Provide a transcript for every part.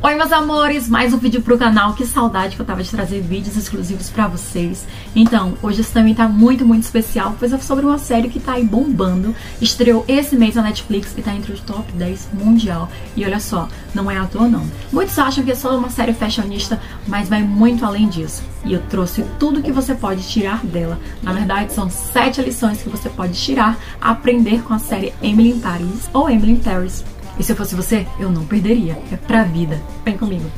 Oi meus amores, mais um vídeo pro canal, que saudade que eu tava de trazer vídeos exclusivos pra vocês. Então, hoje esse também tá muito, muito especial, pois é sobre uma série que tá aí bombando, estreou esse mês na Netflix e tá entre os top 10 mundial. E olha só, não é à toa não. Muitos acham que é só uma série fashionista, mas vai muito além disso. E eu trouxe tudo que você pode tirar dela. Na verdade, são sete lições que você pode tirar, aprender com a série Emily in Paris ou Emily in Paris. E se eu fosse você, eu não perderia. É pra vida. Vem comigo.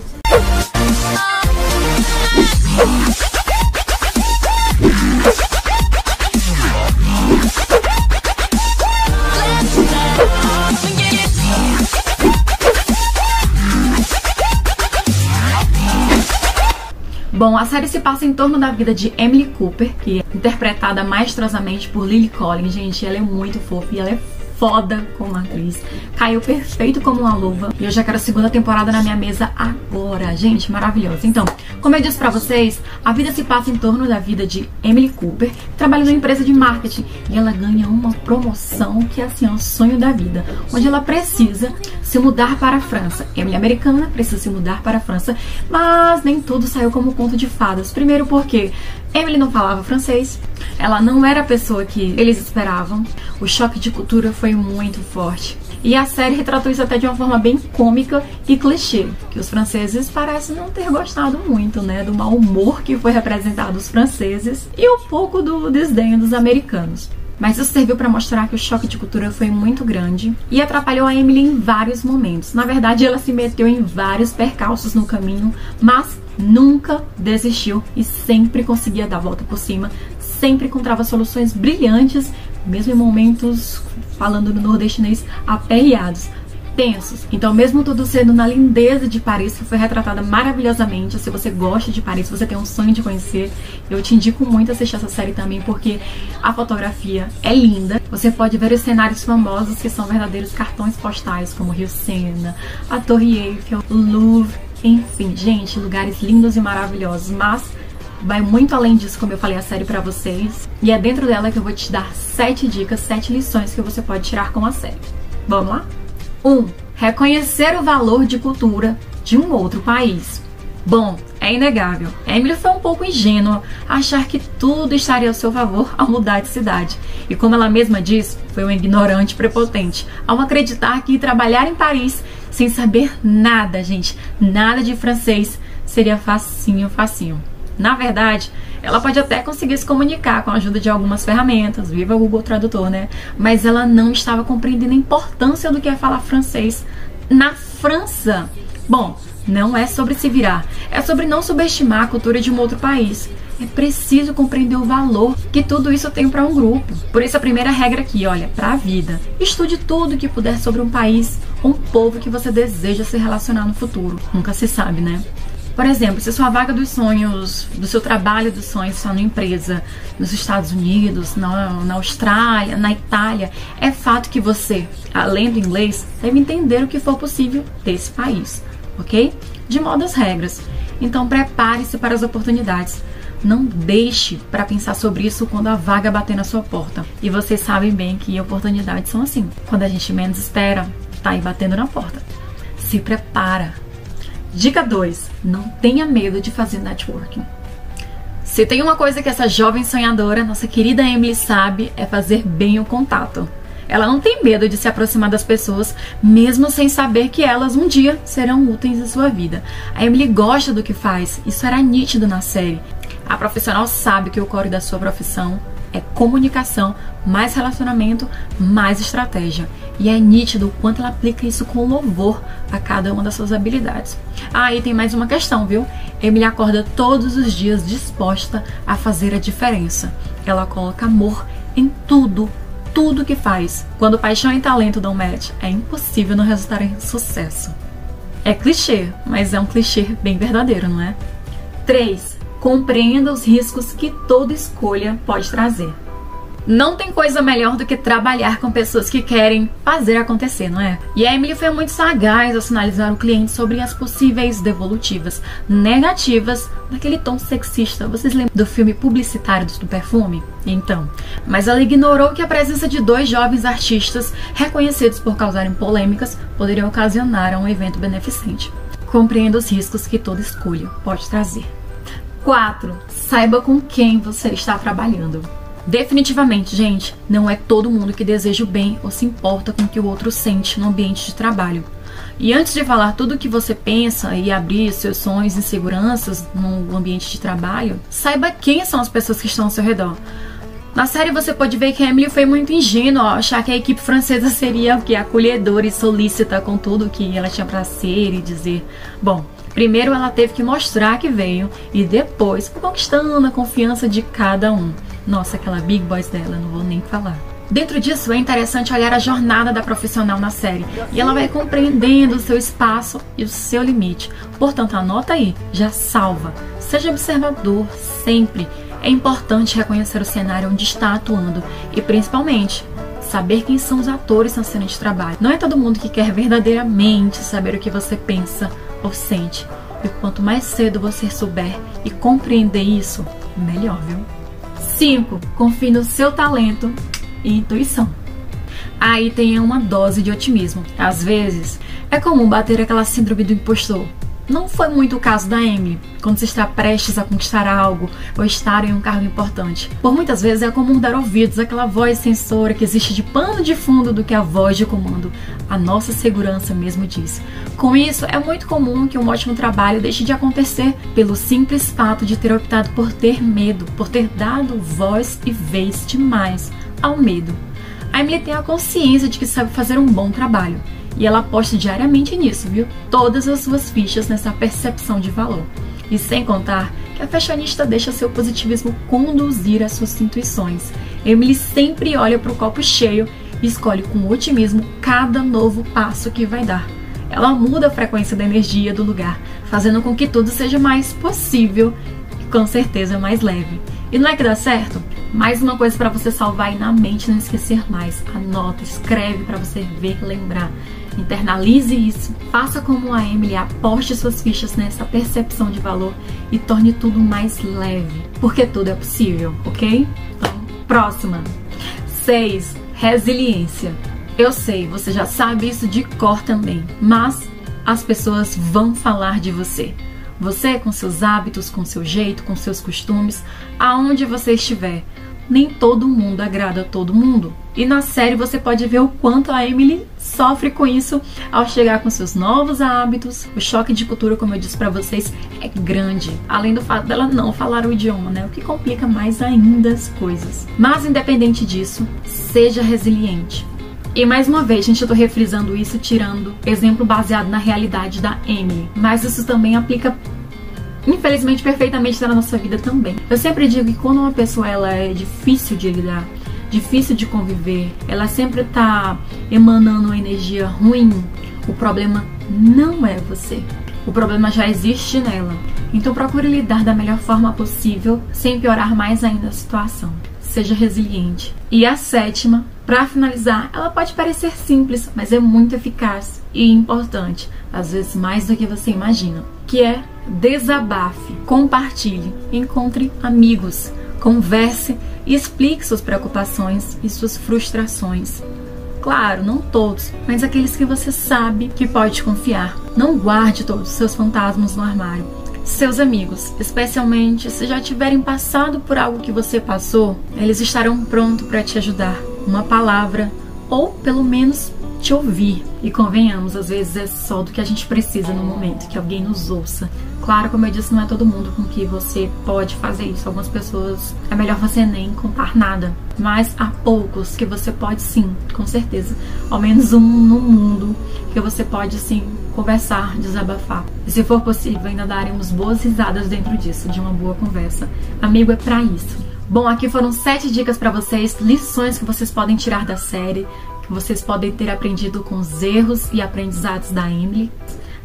Bom, a série se passa em torno da vida de Emily Cooper, que é interpretada maestrosamente por Lily Collins. Gente, ela é muito fofa e ela é foda como atriz. Caiu perfeito como uma luva. E eu já quero a segunda temporada na minha mesa agora. Gente, maravilhosa. Então, como eu disse pra vocês, a vida se passa em torno da vida de Emily Cooper, que trabalha numa empresa de marketing. E ela ganha uma promoção que é assim, é o sonho da vida. Onde ela precisa se mudar para a França. Emily é americana, precisa se mudar para a França. Mas nem tudo saiu como conto de fadas. Primeiro porque Emily não falava francês, ela não era a pessoa que eles esperavam. O choque de cultura foi muito forte. E a série retratou isso até de uma forma bem cômica e clichê, que os franceses parecem não ter gostado muito, né, do mau humor que foi representado os franceses e um pouco do desdenho dos americanos. Mas isso serviu para mostrar que o choque de cultura foi muito grande e atrapalhou a Emily em vários momentos. Na verdade, ela se meteu em vários percalços no caminho, mas nunca desistiu e sempre conseguia dar a volta por cima, sempre encontrava soluções brilhantes, mesmo em momentos, falando no nordestinês, aperreados, tensos. Então, mesmo tudo sendo na lindeza de Paris, que foi retratada maravilhosamente, se você gosta de Paris, se você tem um sonho de conhecer, eu te indico muito assistir essa série também, porque a fotografia é linda. Você pode ver os cenários famosos que são verdadeiros cartões postais, como Rio Sena, a Torre Eiffel, o Louvre, enfim, gente, lugares lindos e maravilhosos, mas vai muito além disso, como eu falei a série para vocês. E é dentro dela que eu vou te dar sete dicas, sete lições que você pode tirar com a série. Vamos lá? 1. Um, reconhecer o valor de cultura de um outro país. Bom, é inegável. Emily foi um pouco ingênua achar que tudo estaria ao seu favor ao mudar de cidade. E como ela mesma diz, foi um ignorante prepotente ao acreditar que trabalhar em Paris sem saber nada, gente, nada de francês, seria facinho, facinho. Na verdade, ela pode até conseguir se comunicar com a ajuda de algumas ferramentas, viva o Google Tradutor, né? Mas ela não estava compreendendo a importância do que é falar francês na França. Bom, não é sobre se virar, é sobre não subestimar a cultura de um outro país. É preciso compreender o valor que tudo isso tem para um grupo. Por isso a primeira regra aqui, olha, para a vida. Estude tudo que puder sobre um país, um povo que você deseja se relacionar no futuro. Nunca se sabe, né? Por exemplo, se sua vaga dos sonhos, do seu trabalho dos sonhos está numa empresa nos Estados Unidos, na, na Austrália, na Itália, é fato que você, além do inglês, deve entender o que for possível desse país, ok? De modo as regras. Então prepare-se para as oportunidades. Não deixe para pensar sobre isso quando a vaga bater na sua porta. E vocês sabem bem que oportunidades são assim. Quando a gente menos espera, tá aí batendo na porta. Se prepara. Dica 2: não tenha medo de fazer networking. Se tem uma coisa que essa jovem sonhadora, nossa querida Emily, sabe, é fazer bem o contato. Ela não tem medo de se aproximar das pessoas, mesmo sem saber que elas um dia serão úteis em sua vida. A Emily gosta do que faz, isso era nítido na série. A profissional sabe que o core da sua profissão é comunicação, mais relacionamento, mais estratégia. E é nítido o quanto ela aplica isso com louvor a cada uma das suas habilidades. Ah, e tem mais uma questão, viu? Emily acorda todos os dias disposta a fazer a diferença. Ela coloca amor em tudo, tudo que faz. Quando paixão e talento dão match, é impossível não resultar em sucesso. É clichê, mas é um clichê bem verdadeiro, não é? 3. Compreenda os riscos que toda escolha pode trazer. Não tem coisa melhor do que trabalhar com pessoas que querem fazer acontecer, não é? E a Emily foi muito sagaz ao sinalizar o cliente sobre as possíveis devolutivas negativas daquele tom sexista. Vocês lembram do filme publicitário do perfume? Então, mas ela ignorou que a presença de dois jovens artistas reconhecidos por causarem polêmicas poderia ocasionar um evento beneficente. Compreenda os riscos que toda escolha pode trazer. 4. Saiba com quem você está trabalhando. Definitivamente, gente, não é todo mundo que deseja o bem ou se importa com o que o outro sente no ambiente de trabalho. E antes de falar tudo o que você pensa e abrir seus sonhos e inseguranças no ambiente de trabalho, saiba quem são as pessoas que estão ao seu redor. Na série você pode ver que a Emily foi muito ingênua ao achar que a equipe francesa seria o que acolhedora e solícita com tudo que ela tinha para ser e dizer. Bom, primeiro ela teve que mostrar que veio e depois conquistando a confiança de cada um. Nossa, aquela big boys dela, não vou nem falar. Dentro disso é interessante olhar a jornada da profissional na série e ela vai compreendendo o seu espaço e o seu limite. Portanto, anota aí, já salva. Seja observador sempre é importante reconhecer o cenário onde está atuando e, principalmente, saber quem são os atores na cena de trabalho. Não é todo mundo que quer verdadeiramente saber o que você pensa ou sente. E quanto mais cedo você souber e compreender isso, melhor, viu? 5. Confie no seu talento e intuição. Aí tem uma dose de otimismo. Às vezes, é comum bater aquela síndrome do impostor não foi muito o caso da Emily, quando se está prestes a conquistar algo ou estar em um cargo importante. Por muitas vezes é comum dar ouvidos àquela voz censora que existe de pano de fundo do que a voz de comando. A nossa segurança mesmo diz. Com isso, é muito comum que um ótimo trabalho deixe de acontecer pelo simples fato de ter optado por ter medo, por ter dado voz e vez demais ao medo. A Emily tem a consciência de que sabe fazer um bom trabalho e ela aposta diariamente nisso, viu? Todas as suas fichas nessa percepção de valor. E sem contar que a fashionista deixa seu positivismo conduzir as suas intuições. Emily sempre olha para o copo cheio e escolhe com otimismo cada novo passo que vai dar. Ela muda a frequência da energia do lugar, fazendo com que tudo seja mais possível e com certeza mais leve. E não é que dá certo? Mais uma coisa para você salvar aí na mente, não esquecer mais. Anota, escreve para você ver, lembrar. Internalize isso, faça como a Emily, aposte suas fichas nessa percepção de valor e torne tudo mais leve, porque tudo é possível, ok? Então, próxima. 6. Resiliência. Eu sei, você já sabe isso de cor também, mas as pessoas vão falar de você. Você, com seus hábitos, com seu jeito, com seus costumes, aonde você estiver, nem todo mundo agrada a todo mundo. E na série você pode ver o quanto a Emily sofre com isso ao chegar com seus novos hábitos. O choque de cultura, como eu disse para vocês, é grande. Além do fato dela não falar o idioma, né? O que complica mais ainda as coisas. Mas independente disso, seja resiliente. E mais uma vez, gente, eu tô refrisando isso, tirando exemplo baseado na realidade da Emily. Mas isso também aplica infelizmente perfeitamente na nossa vida também. Eu sempre digo que quando uma pessoa ela é difícil de lidar, difícil de conviver, ela sempre tá emanando uma energia ruim, o problema não é você. O problema já existe nela. Então procure lidar da melhor forma possível, sem piorar mais ainda a situação. Seja resiliente. E a sétima, para finalizar, ela pode parecer simples, mas é muito eficaz e importante, às vezes mais do que você imagina, que é desabafe, compartilhe, encontre amigos, converse e explique suas preocupações e suas frustrações. Claro, não todos, mas aqueles que você sabe que pode confiar. Não guarde todos os seus fantasmas no armário. Seus amigos, especialmente se já tiverem passado por algo que você passou, eles estarão prontos para te ajudar. Uma palavra, ou pelo menos te ouvir. E convenhamos, às vezes é só do que a gente precisa no momento, que alguém nos ouça. Claro, como eu disse, não é todo mundo com que você pode fazer isso. Algumas pessoas é melhor você nem contar nada. Mas há poucos que você pode sim, com certeza. Ao menos um no mundo que você pode sim conversar, desabafar. E se for possível, ainda daremos boas risadas dentro disso, de uma boa conversa. Amigo é para isso. Bom, aqui foram sete dicas para vocês, lições que vocês podem tirar da série vocês podem ter aprendido com os erros e aprendizados da Emily.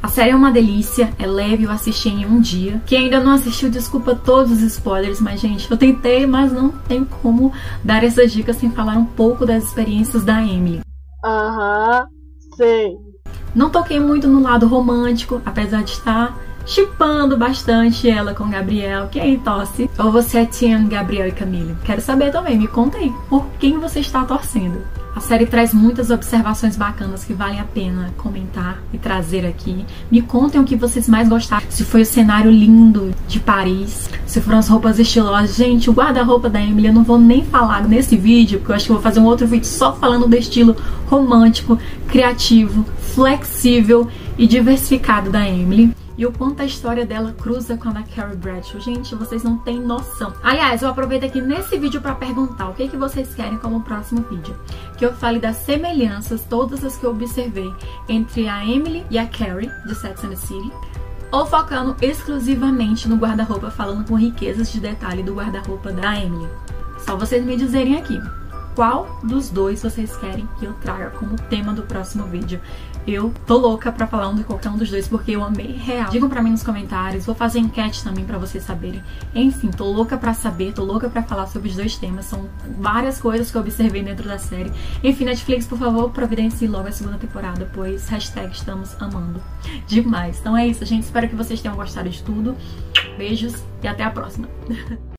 A série é uma delícia, é leve, eu assisti em um dia. Quem ainda não assistiu, desculpa todos os spoilers, mas gente, eu tentei, mas não tem como dar essas dicas sem falar um pouco das experiências da Emily. Aham, sei. Não toquei muito no lado romântico, apesar de estar chipando bastante ela com Gabriel. Quem torce? Ou você é Tian, Gabriel e Camille? Quero saber também, me conta aí, por quem você está torcendo? A série traz muitas observações bacanas que valem a pena comentar e trazer aqui. Me contem o que vocês mais gostaram. Se foi o cenário lindo de Paris, se foram as roupas estilosas. Gente, o guarda-roupa da Emily eu não vou nem falar nesse vídeo, porque eu acho que vou fazer um outro vídeo só falando do estilo romântico, criativo, flexível e diversificado da Emily e o quanto a história dela cruza com a da Carrie Bradshaw. Gente, vocês não têm noção. Aliás, eu aproveito aqui nesse vídeo para perguntar o que, que vocês querem como próximo vídeo. Que eu fale das semelhanças, todas as que eu observei, entre a Emily e a Carrie, de Sex and the City, ou focando exclusivamente no guarda-roupa, falando com riquezas de detalhe do guarda-roupa da Emily. Só vocês me dizerem aqui qual dos dois vocês querem que eu traga como tema do próximo vídeo. Eu tô louca pra falar um de qualquer um dos dois, porque eu amei real. Digam pra mim nos comentários, vou fazer enquete também pra vocês saberem. Enfim, tô louca pra saber, tô louca pra falar sobre os dois temas. São várias coisas que eu observei dentro da série. Enfim, Netflix, por favor, providencie logo a segunda temporada, pois hashtag estamos amando demais. Então é isso, gente. Espero que vocês tenham gostado de tudo. Beijos e até a próxima.